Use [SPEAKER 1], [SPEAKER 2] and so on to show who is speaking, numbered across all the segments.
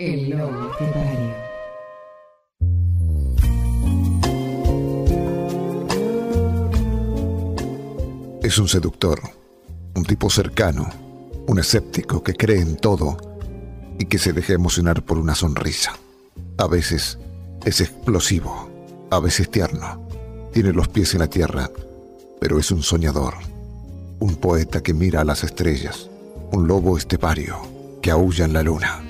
[SPEAKER 1] El lobo estepario.
[SPEAKER 2] Es un seductor, un tipo cercano, un escéptico que cree en todo y que se deja emocionar por una sonrisa. A veces es explosivo, a veces tierno, tiene los pies en la tierra, pero es un soñador, un poeta que mira a las estrellas, un lobo estepario que aúlla en la luna.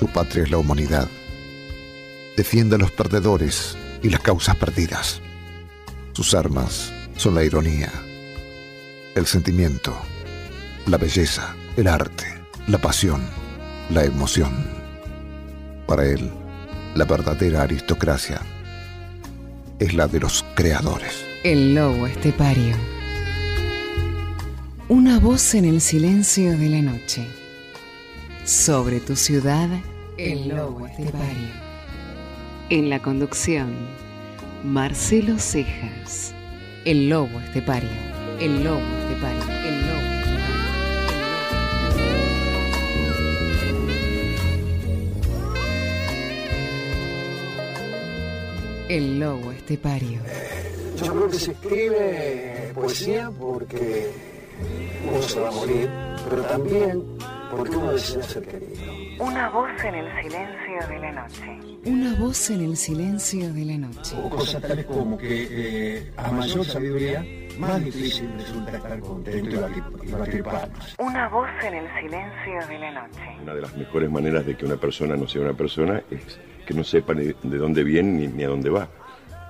[SPEAKER 2] Su patria es la humanidad. Defiende a los perdedores y las causas perdidas. Sus armas son la ironía, el sentimiento, la belleza, el arte, la pasión, la emoción. Para él, la verdadera aristocracia es la de los creadores.
[SPEAKER 1] El lobo estepario. Una voz en el silencio de la noche. Sobre tu ciudad, el lobo estepario. En la conducción, Marcelo Cejas. El lobo estepario. El lobo estepario. El lobo. El lobo estepario.
[SPEAKER 3] Yo creo que se escribe poesía porque uno se va a morir, pero también porque uno desea ser querido.
[SPEAKER 1] Una voz en el silencio de la noche. Una voz en el silencio de la noche.
[SPEAKER 3] O cosas tales como que eh, a mayor sabiduría, más difícil resulta estar contento y batir, y batir palmas.
[SPEAKER 1] Una voz en el silencio de la noche.
[SPEAKER 4] Una de las mejores maneras de que una persona no sea una persona es que no sepa ni de dónde viene ni, ni a dónde va,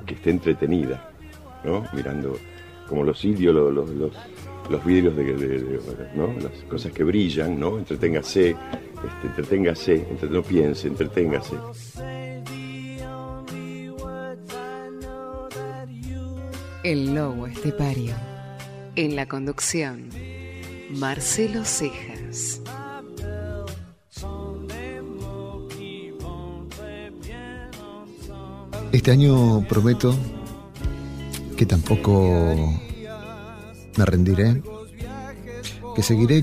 [SPEAKER 4] que esté entretenida, ¿no? Mirando como los los, los, los, los vidrios de, de- de- ¿no? Las cosas que brillan, ¿no? Entreténgase, este, entreténgase, entre- no piense, entreténgase.
[SPEAKER 1] El lobo estepario. En la conducción, Marcelo Cejas.
[SPEAKER 2] Este año prometo que tampoco me rendiré, que seguiré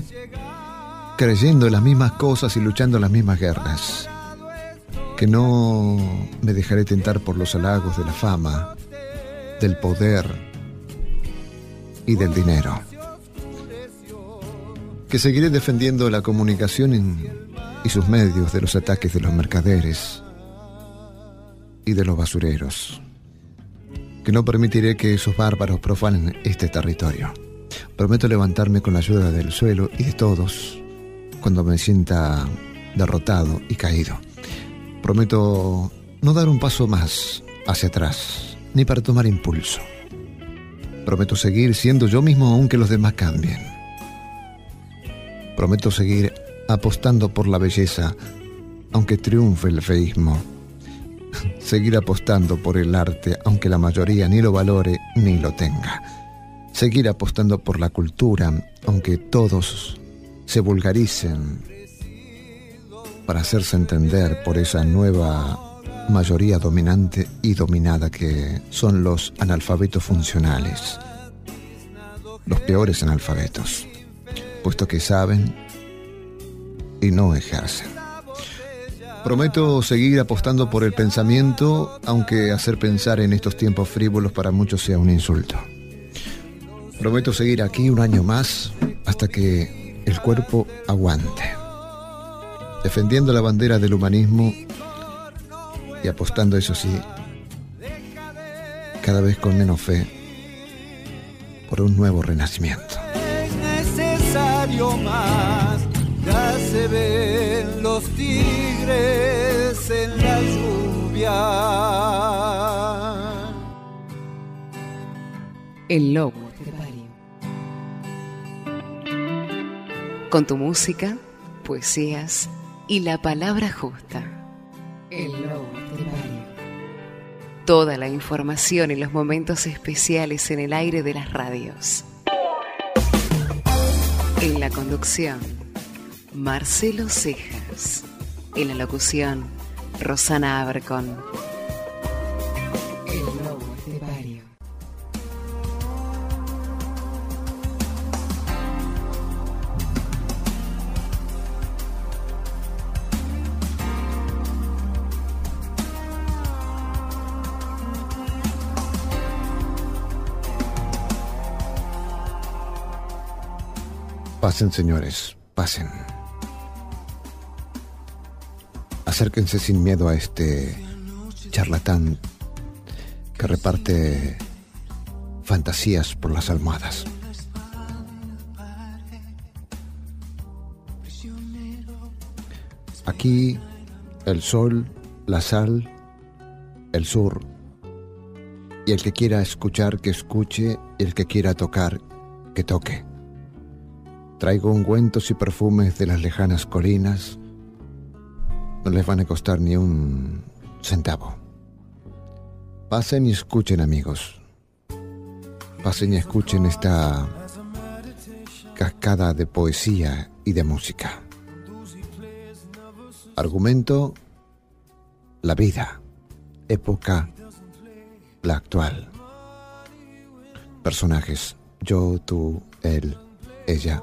[SPEAKER 2] creyendo en las mismas cosas y luchando las mismas guerras, que no me dejaré tentar por los halagos de la fama, del poder y del dinero, que seguiré defendiendo la comunicación y sus medios de los ataques de los mercaderes, y de los basureros. Que no permitiré que esos bárbaros profanen este territorio. Prometo levantarme con la ayuda del suelo y de todos cuando me sienta derrotado y caído. Prometo no dar un paso más hacia atrás, ni para tomar impulso. Prometo seguir siendo yo mismo aunque los demás cambien. Prometo seguir apostando por la belleza aunque triunfe el feísmo seguir apostando por el arte, aunque la mayoría ni lo valore ni lo tenga. Seguir apostando por la cultura, aunque todos se vulgaricen para hacerse entender por esa nueva mayoría dominante y dominada que son los analfabetos funcionales, los peores analfabetos, puesto que saben y no ejercen. Prometo seguir apostando por el pensamiento, aunque hacer pensar en estos tiempos frívolos para muchos sea un insulto. Prometo seguir aquí un año más hasta que el cuerpo aguante, defendiendo la bandera del humanismo y apostando, eso sí, cada vez con menos fe, por un nuevo renacimiento.
[SPEAKER 5] es necesario más. Ya se ven los tigres en la lluvia.
[SPEAKER 1] El lobo Con tu música, poesías y la palabra justa. El lobo estepario. Toda la información y los momentos especiales en el aire de las radios. En la conducción, Marcelo Cejas. En la locución, Rosana Abercon.
[SPEAKER 2] Pasen, señores, pasen. Acérquense sin miedo a este charlatán que reparte fantasías por las almohadas. Aquí el sol, la sal, el sur, y el que quiera escuchar, que escuche, y el que quiera tocar, que toque. Traigo ungüentos y perfumes de las lejanas colinas. No les van a costar ni un centavo. Pasen y escuchen, amigos. Pasen y escuchen esta cascada de poesía y de música. Argumento, la vida. Época, la actual. Personajes, yo, tú, él, ella,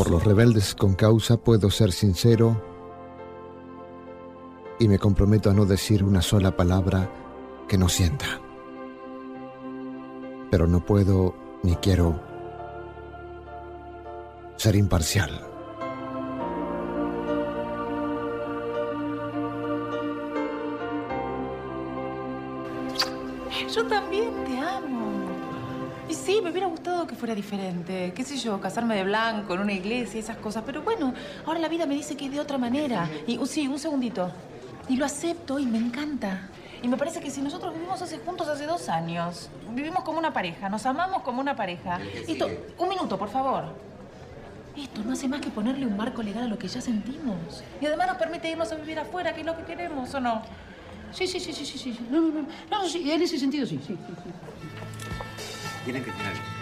[SPEAKER 2] Por los rebeldes con causa puedo ser sincero y me comprometo a no decir una sola palabra que no sienta. Pero no puedo ni quiero ser imparcial.
[SPEAKER 6] Yo también te amo. Sí, me hubiera gustado que fuera diferente. Qué sé yo, casarme de blanco en una iglesia, esas cosas. Pero bueno, ahora la vida me dice que es de otra manera. Y uh, sí, un segundito. Y lo acepto y me encanta. Y me parece que si nosotros vivimos hace juntos hace dos años, vivimos como una pareja, nos amamos como una pareja. Esto, un minuto, por favor. Esto no hace más que ponerle un marco legal a lo que ya sentimos. Y además nos permite irnos a vivir afuera, que es lo que queremos, ¿o no?
[SPEAKER 7] Sí, sí, sí, sí, sí, sí. No, no, no, no, sí, en ese sentido sí, sí, sí, sí.
[SPEAKER 5] Gelin Gülbin Hanım.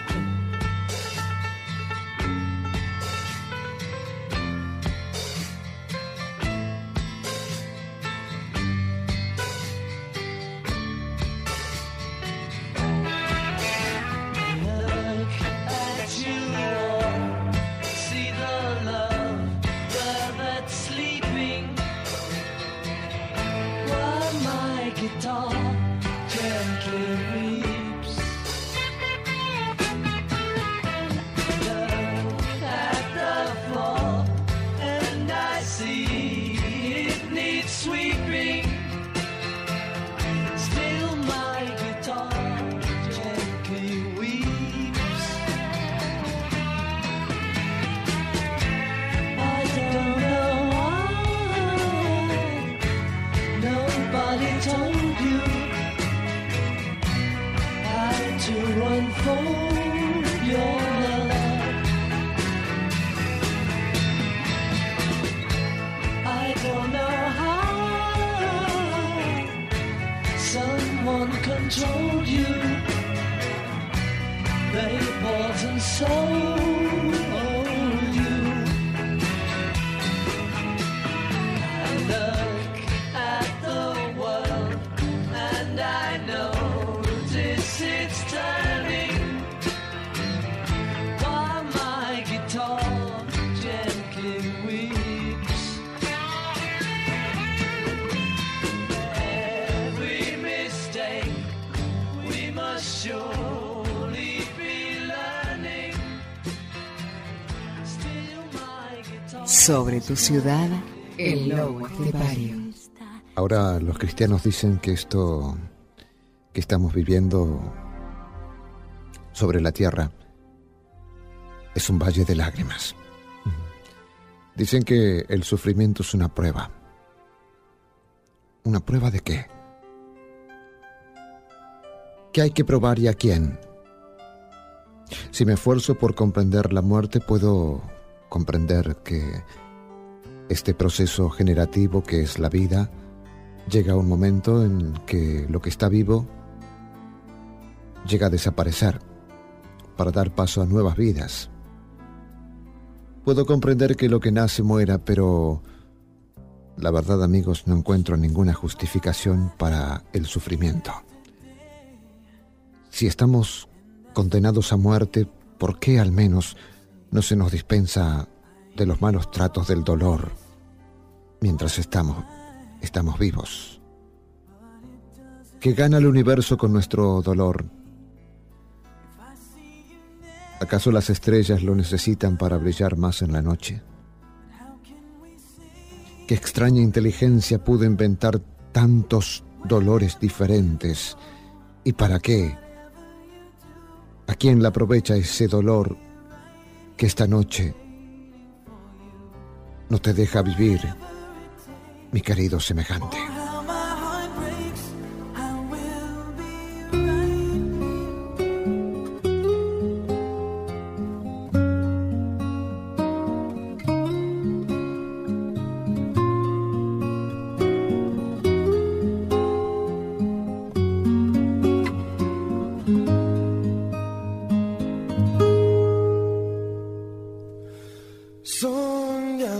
[SPEAKER 1] Sobre tu ciudad, el lobo estepario.
[SPEAKER 2] Ahora los cristianos dicen que esto que estamos viviendo sobre la tierra es un valle de lágrimas. Dicen que el sufrimiento es una prueba. ¿Una prueba de qué? ¿Qué hay que probar y a quién? Si me esfuerzo por comprender la muerte, puedo comprender que este proceso generativo que es la vida llega un momento en que lo que está vivo llega a desaparecer para dar paso a nuevas vidas. Puedo comprender que lo que nace muera, pero la verdad, amigos, no encuentro ninguna justificación para el sufrimiento. Si estamos condenados a muerte, ¿por qué al menos no se nos dispensa de los malos tratos del dolor mientras estamos, estamos vivos? ¿Qué gana el universo con nuestro dolor? ¿Acaso las estrellas lo necesitan para brillar más en la noche? ¿Qué extraña inteligencia pudo inventar tantos dolores diferentes? ¿Y para qué? ¿A quién le aprovecha ese dolor que esta noche no te deja vivir, mi querido semejante?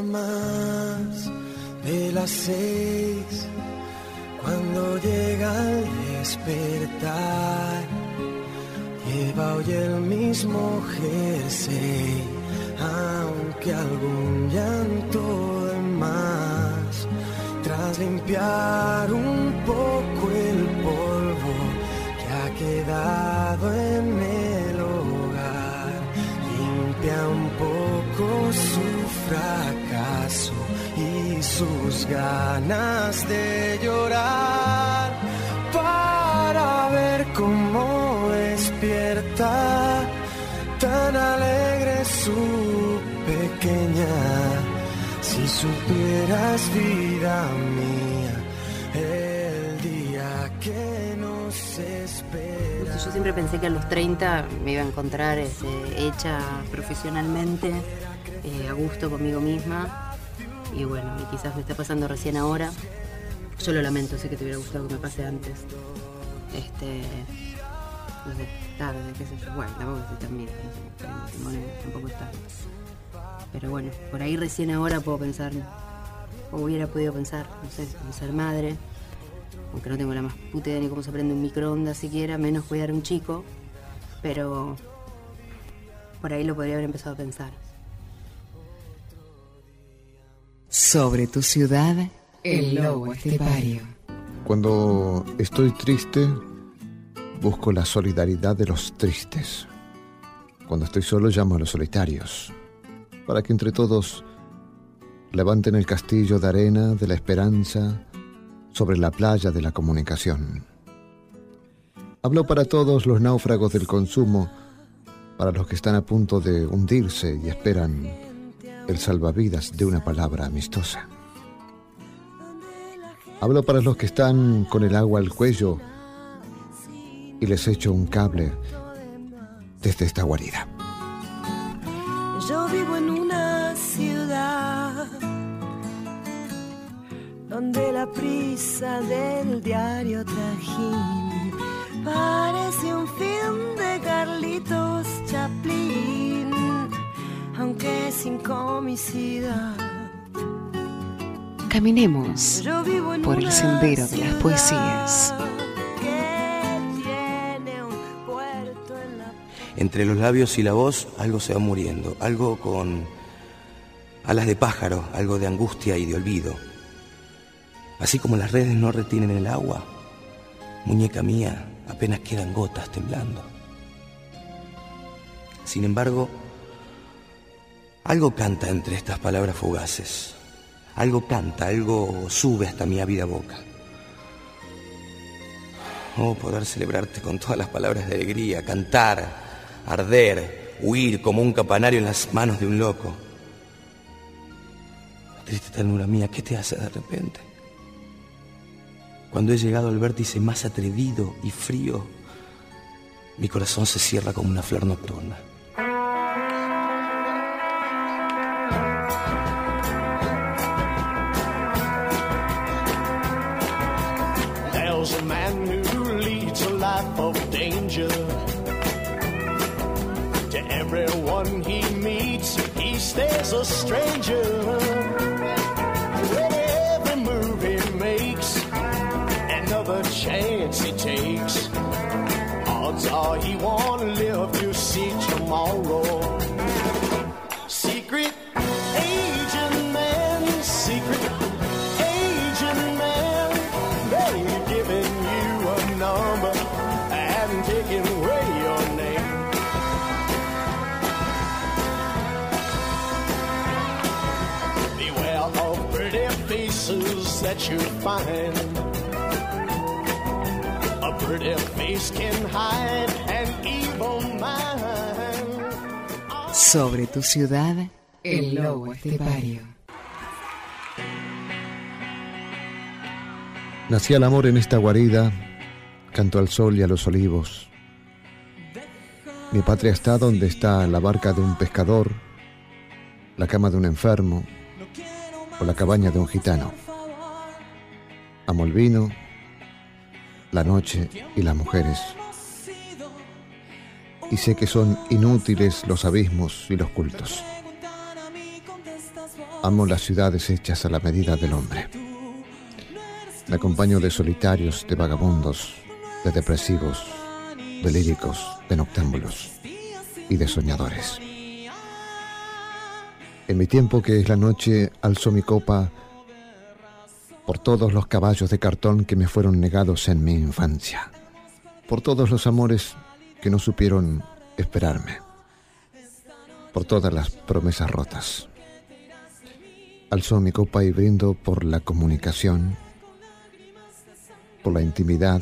[SPEAKER 8] Más de las seis cuando llega el despertar. Lleva hoy el mismo jersey, aunque algún llanto de más. Tras limpiar un poco el polvo que ha quedado en el hogar, limpia un poco su fracaso y sus ganas de llorar para ver cómo despierta tan alegre su pequeña. Si supieras vida mía, el día que nos espera.
[SPEAKER 9] Yo siempre pensé que a los 30 me iba a encontrar este, hecha profesionalmente, eh, a gusto conmigo misma. Y bueno, y quizás me está pasando recién ahora. Yo lo lamento, sé que te hubiera gustado que me pase antes. Este. No sé, tarde, qué sé yo. Bueno, tampoco estoy tan tampoco es tarde. Pero bueno, por ahí recién ahora puedo pensar, o hubiera podido pensar, no sé, en ser madre, aunque no tengo la más puta idea ni cómo se prende un microondas siquiera, menos cuidar a un chico, pero por ahí lo podría haber empezado a pensar.
[SPEAKER 1] Sobre tu ciudad, el lobo estepario.
[SPEAKER 2] Cuando estoy triste, busco la solidaridad de los tristes. Cuando estoy solo, llamo a los solitarios, para que entre todos levanten el castillo de arena de la esperanza sobre la playa de la comunicación. Hablo para todos los náufragos del consumo, para los que están a punto de hundirse y esperan el salvavidas de una palabra amistosa. Hablo para los que están con el agua al cuello y les echo un cable desde esta guarida.
[SPEAKER 10] Yo vivo en una ciudad donde la prisa del diario trajín parece un film de Carlitos Chaplin, aunque sin comicidad.
[SPEAKER 1] Caminemos por el sendero de las poesías.
[SPEAKER 11] Entre los labios y la voz algo se va muriendo, algo con alas de pájaro, algo de angustia y de olvido. Así como las redes no retienen el agua, muñeca mía, apenas quedan gotas temblando. Sin embargo, algo canta entre estas palabras fugaces. Algo canta, algo sube hasta mi ávida boca. Oh, poder celebrarte con todas las palabras de alegría, cantar, arder, huir como un campanario en las manos de un loco. Triste ternura mía, ¿qué te hace de repente? Cuando he llegado al vértice más atrevido y frío, mi corazón se cierra como una flor nocturna.
[SPEAKER 12] Chance he takes. Odds are he won't live to see tomorrow. Secret agent man, secret agent man, they've given you a number and taken away your name. Beware of pretty faces that you find.
[SPEAKER 1] Sobre tu ciudad, el lobo estepario.
[SPEAKER 2] Nacía el amor en esta guarida, canto al sol y a los olivos. Mi patria está donde está la barca de un pescador, la cama de un enfermo o la cabaña de un gitano. Amo el vino, la noche y las mujeres. Y sé que son inútiles los abismos y los cultos. Amo las ciudades hechas a la medida del hombre. Me acompaño de solitarios, de vagabundos, de depresivos, de líricos, de noctámbulos y de soñadores. En mi tiempo que es la noche, alzo mi copa por todos los caballos de cartón que me fueron negados en mi infancia, por todos los amores que no supieron esperarme, por todas las promesas rotas. Alzo mi copa y brindo por la comunicación, por la intimidad,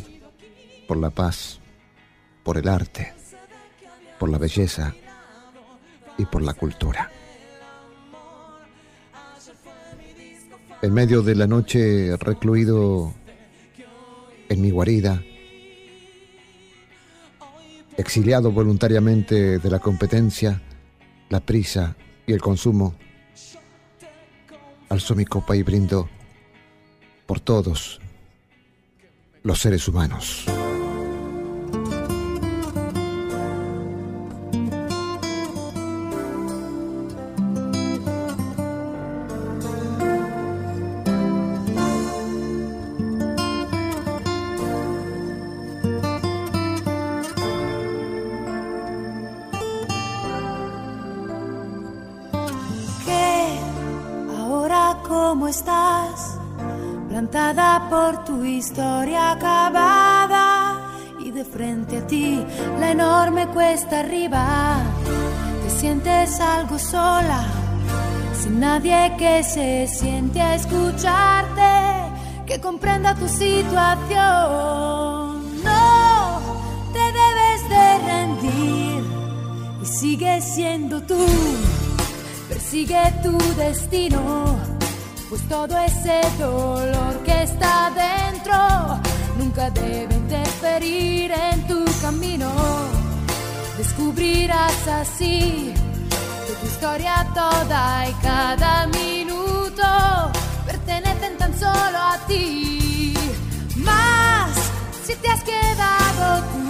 [SPEAKER 2] por la paz, por el arte, por la belleza y por la cultura. En medio de la noche recluido en mi guarida, exiliado voluntariamente de la competencia, la prisa y el consumo, alzo mi copa y brindo por todos los seres humanos.
[SPEAKER 10] Plantada por tu historia acabada y de frente a ti la enorme cuesta arriba. Te sientes algo sola, sin nadie que se siente a escucharte, que comprenda tu situación. No te debes de rendir y sigue siendo tú. Persigue tu destino, pues todo ese dolor que está dentro nunca debe interferir en tu camino. Descubrirás así que tu historia toda y cada minuto pertenecen tan solo a ti. Más si te has quedado tú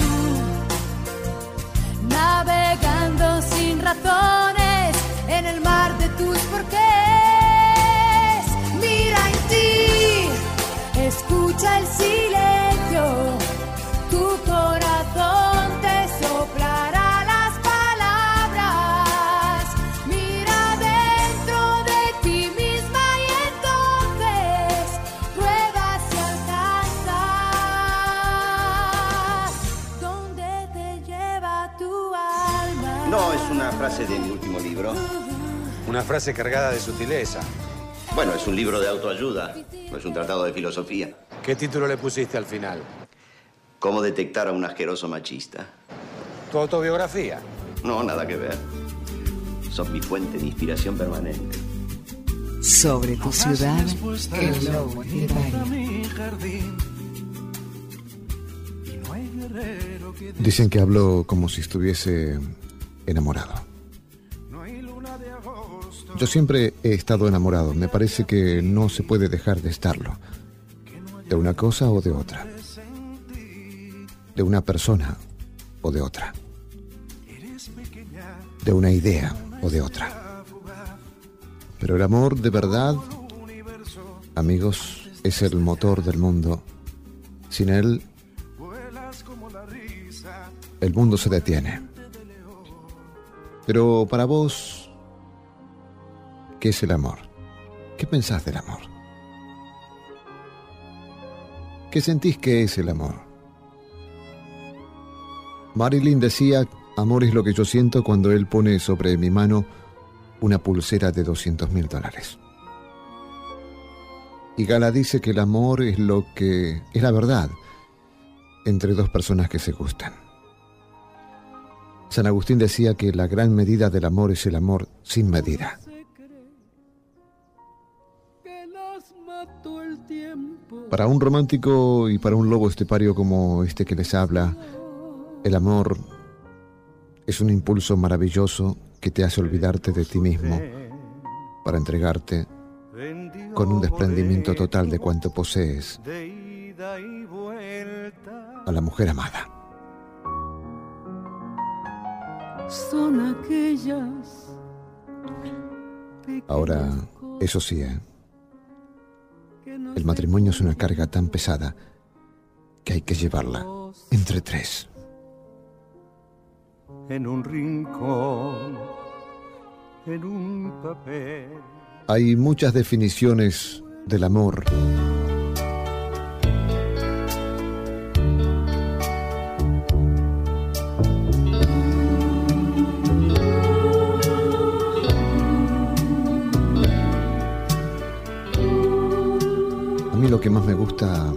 [SPEAKER 10] navegando sin razones en el mar de tus porqués. Escucha el silencio, tu corazón te soplará las palabras. Mira dentro de ti misma y entonces prueba si alcanzas donde te lleva tu alma.
[SPEAKER 13] No, es una frase de mi último libro.
[SPEAKER 14] Una frase cargada de sutileza.
[SPEAKER 13] Bueno, es un libro de autoayuda, no es un tratado de filosofía.
[SPEAKER 14] ¿Qué título le pusiste al final?
[SPEAKER 13] ¿Cómo detectar a un asqueroso machista?
[SPEAKER 14] ¿Tu autobiografía?
[SPEAKER 13] No, nada que ver. Son mi fuente de inspiración permanente.
[SPEAKER 1] Sobre tu ciudad, el lobo.
[SPEAKER 2] Dicen que hablo como si estuviese enamorado. Yo siempre he estado enamorado. Me parece que no se puede dejar de estarlo. De una cosa o de otra. De una persona o de otra. De una idea o de otra. Pero el amor de verdad, amigos, es el motor del mundo. Sin él, el mundo se detiene. Pero para vos, ¿qué es el amor? ¿Qué pensás del amor? ¿Qué sentís que es el amor? Marilyn decía, amor es lo que yo siento cuando él pone sobre mi mano una pulsera de 200 mil dólares. Y Gala dice que el amor es lo que es la verdad entre dos personas que se gustan. San Agustín decía que la gran medida del amor es el amor sin medida. Para un romántico y para un lobo estepario como este que les habla, el amor es un impulso maravilloso que te hace olvidarte de ti mismo para entregarte con un desprendimiento total de cuanto posees a la mujer amada.
[SPEAKER 7] Son aquellas.
[SPEAKER 2] Ahora, eso sí, ¿eh? El matrimonio es una carga tan pesada que hay que llevarla entre tres.
[SPEAKER 12] En un rincón, en un papel.
[SPEAKER 2] Hay muchas definiciones del amor. Lo que más me gusta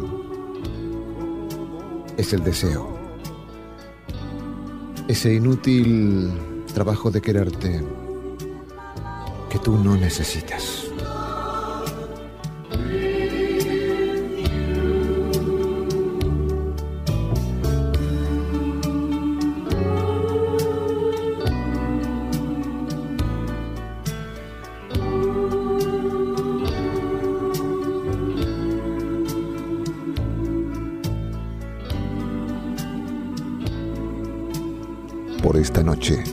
[SPEAKER 2] es el deseo. Ese inútil trabajo de quererte que tú no necesitas. Noche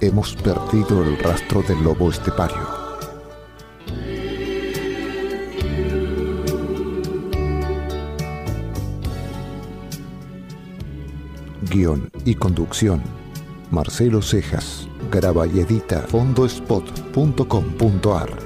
[SPEAKER 2] hemos perdido el rastro del lobo estepario. Guión y conducción. Marcelo Cejas. Graba y edita fondospot.com.ar.